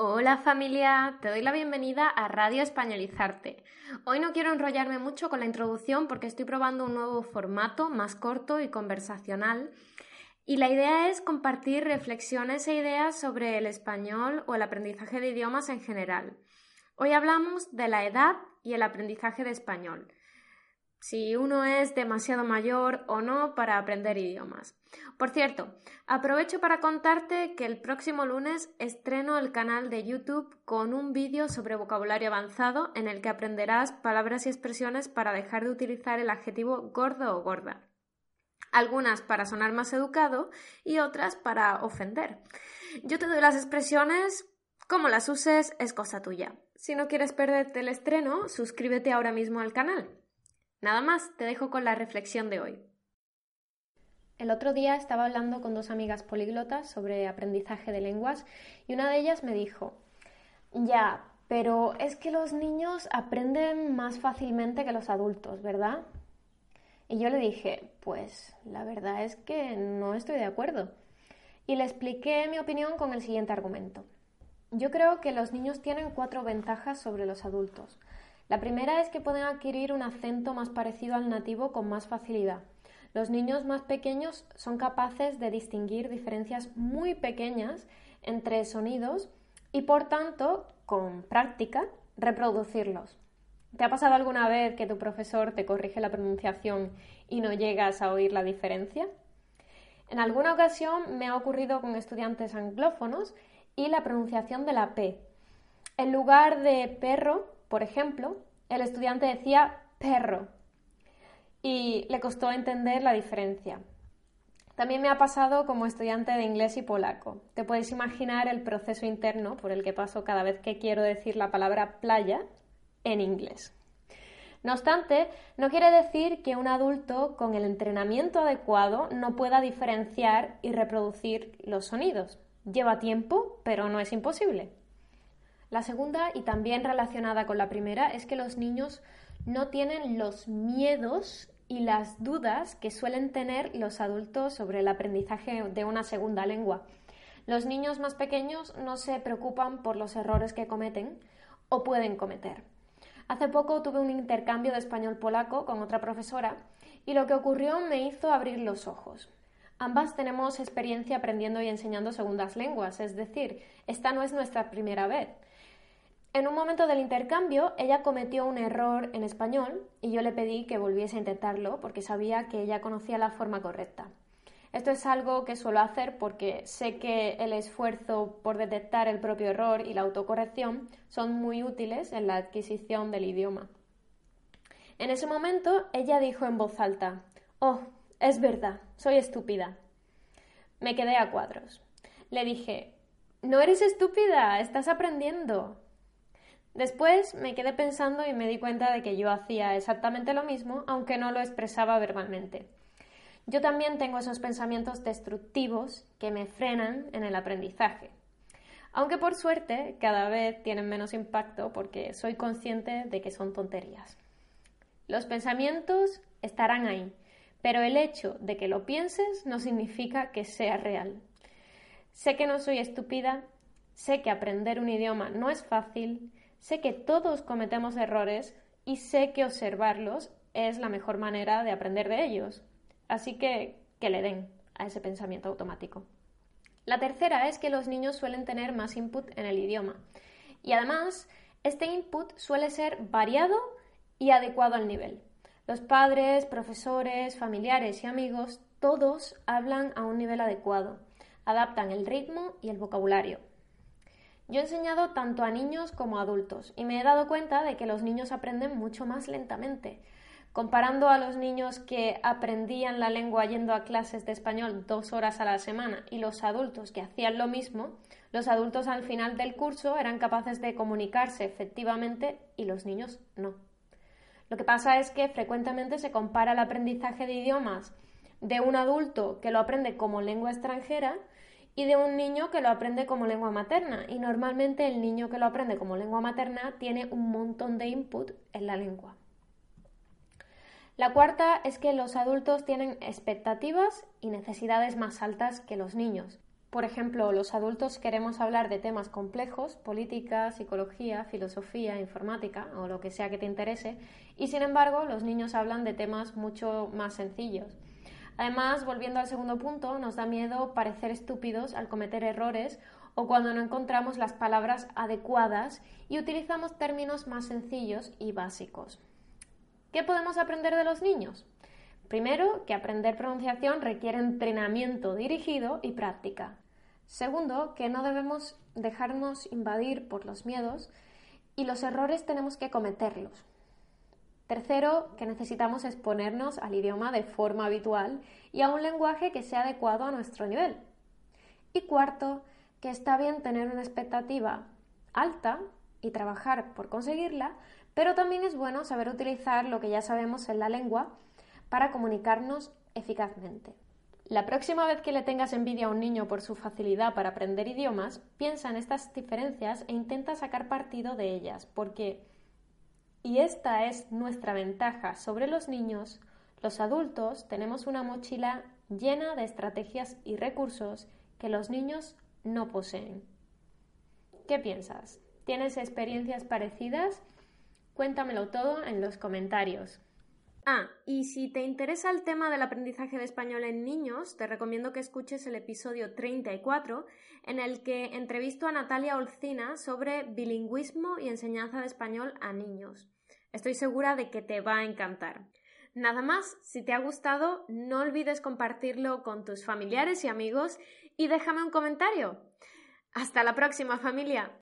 Hola familia, te doy la bienvenida a Radio Españolizarte. Hoy no quiero enrollarme mucho con la introducción porque estoy probando un nuevo formato más corto y conversacional y la idea es compartir reflexiones e ideas sobre el español o el aprendizaje de idiomas en general. Hoy hablamos de la edad y el aprendizaje de español si uno es demasiado mayor o no para aprender idiomas. Por cierto, aprovecho para contarte que el próximo lunes estreno el canal de YouTube con un vídeo sobre vocabulario avanzado en el que aprenderás palabras y expresiones para dejar de utilizar el adjetivo gordo o gorda. Algunas para sonar más educado y otras para ofender. Yo te doy las expresiones, como las uses es cosa tuya. Si no quieres perderte el estreno, suscríbete ahora mismo al canal. Nada más, te dejo con la reflexión de hoy. El otro día estaba hablando con dos amigas políglotas sobre aprendizaje de lenguas y una de ellas me dijo, ya, pero es que los niños aprenden más fácilmente que los adultos, ¿verdad? Y yo le dije, pues la verdad es que no estoy de acuerdo. Y le expliqué mi opinión con el siguiente argumento. Yo creo que los niños tienen cuatro ventajas sobre los adultos. La primera es que pueden adquirir un acento más parecido al nativo con más facilidad. Los niños más pequeños son capaces de distinguir diferencias muy pequeñas entre sonidos y por tanto, con práctica, reproducirlos. ¿Te ha pasado alguna vez que tu profesor te corrige la pronunciación y no llegas a oír la diferencia? En alguna ocasión me ha ocurrido con estudiantes anglófonos y la pronunciación de la P. En lugar de perro, por ejemplo, el estudiante decía perro y le costó entender la diferencia. También me ha pasado como estudiante de inglés y polaco. Te puedes imaginar el proceso interno por el que paso cada vez que quiero decir la palabra playa en inglés. No obstante, no quiere decir que un adulto con el entrenamiento adecuado no pueda diferenciar y reproducir los sonidos. Lleva tiempo, pero no es imposible. La segunda, y también relacionada con la primera, es que los niños no tienen los miedos y las dudas que suelen tener los adultos sobre el aprendizaje de una segunda lengua. Los niños más pequeños no se preocupan por los errores que cometen o pueden cometer. Hace poco tuve un intercambio de español-polaco con otra profesora y lo que ocurrió me hizo abrir los ojos. Ambas tenemos experiencia aprendiendo y enseñando segundas lenguas, es decir, esta no es nuestra primera vez. En un momento del intercambio, ella cometió un error en español y yo le pedí que volviese a intentarlo porque sabía que ella conocía la forma correcta. Esto es algo que suelo hacer porque sé que el esfuerzo por detectar el propio error y la autocorrección son muy útiles en la adquisición del idioma. En ese momento, ella dijo en voz alta, Oh, es verdad, soy estúpida. Me quedé a cuadros. Le dije, No eres estúpida, estás aprendiendo. Después me quedé pensando y me di cuenta de que yo hacía exactamente lo mismo, aunque no lo expresaba verbalmente. Yo también tengo esos pensamientos destructivos que me frenan en el aprendizaje. Aunque por suerte cada vez tienen menos impacto porque soy consciente de que son tonterías. Los pensamientos estarán ahí, pero el hecho de que lo pienses no significa que sea real. Sé que no soy estúpida, sé que aprender un idioma no es fácil, Sé que todos cometemos errores y sé que observarlos es la mejor manera de aprender de ellos. Así que que le den a ese pensamiento automático. La tercera es que los niños suelen tener más input en el idioma. Y además, este input suele ser variado y adecuado al nivel. Los padres, profesores, familiares y amigos, todos hablan a un nivel adecuado, adaptan el ritmo y el vocabulario. Yo he enseñado tanto a niños como a adultos y me he dado cuenta de que los niños aprenden mucho más lentamente. Comparando a los niños que aprendían la lengua yendo a clases de español dos horas a la semana y los adultos que hacían lo mismo, los adultos al final del curso eran capaces de comunicarse efectivamente y los niños no. Lo que pasa es que frecuentemente se compara el aprendizaje de idiomas de un adulto que lo aprende como lengua extranjera y de un niño que lo aprende como lengua materna. Y normalmente el niño que lo aprende como lengua materna tiene un montón de input en la lengua. La cuarta es que los adultos tienen expectativas y necesidades más altas que los niños. Por ejemplo, los adultos queremos hablar de temas complejos, política, psicología, filosofía, informática o lo que sea que te interese, y sin embargo los niños hablan de temas mucho más sencillos. Además, volviendo al segundo punto, nos da miedo parecer estúpidos al cometer errores o cuando no encontramos las palabras adecuadas y utilizamos términos más sencillos y básicos. ¿Qué podemos aprender de los niños? Primero, que aprender pronunciación requiere entrenamiento dirigido y práctica. Segundo, que no debemos dejarnos invadir por los miedos y los errores tenemos que cometerlos. Tercero, que necesitamos exponernos al idioma de forma habitual y a un lenguaje que sea adecuado a nuestro nivel. Y cuarto, que está bien tener una expectativa alta y trabajar por conseguirla, pero también es bueno saber utilizar lo que ya sabemos en la lengua para comunicarnos eficazmente. La próxima vez que le tengas envidia a un niño por su facilidad para aprender idiomas, piensa en estas diferencias e intenta sacar partido de ellas, porque, y esta es nuestra ventaja sobre los niños, los adultos tenemos una mochila llena de estrategias y recursos que los niños no poseen. ¿Qué piensas? ¿Tienes experiencias parecidas? Cuéntamelo todo en los comentarios. Ah, y si te interesa el tema del aprendizaje de español en niños, te recomiendo que escuches el episodio 34, en el que entrevisto a Natalia Olcina sobre bilingüismo y enseñanza de español a niños. Estoy segura de que te va a encantar. Nada más, si te ha gustado, no olvides compartirlo con tus familiares y amigos y déjame un comentario. Hasta la próxima familia.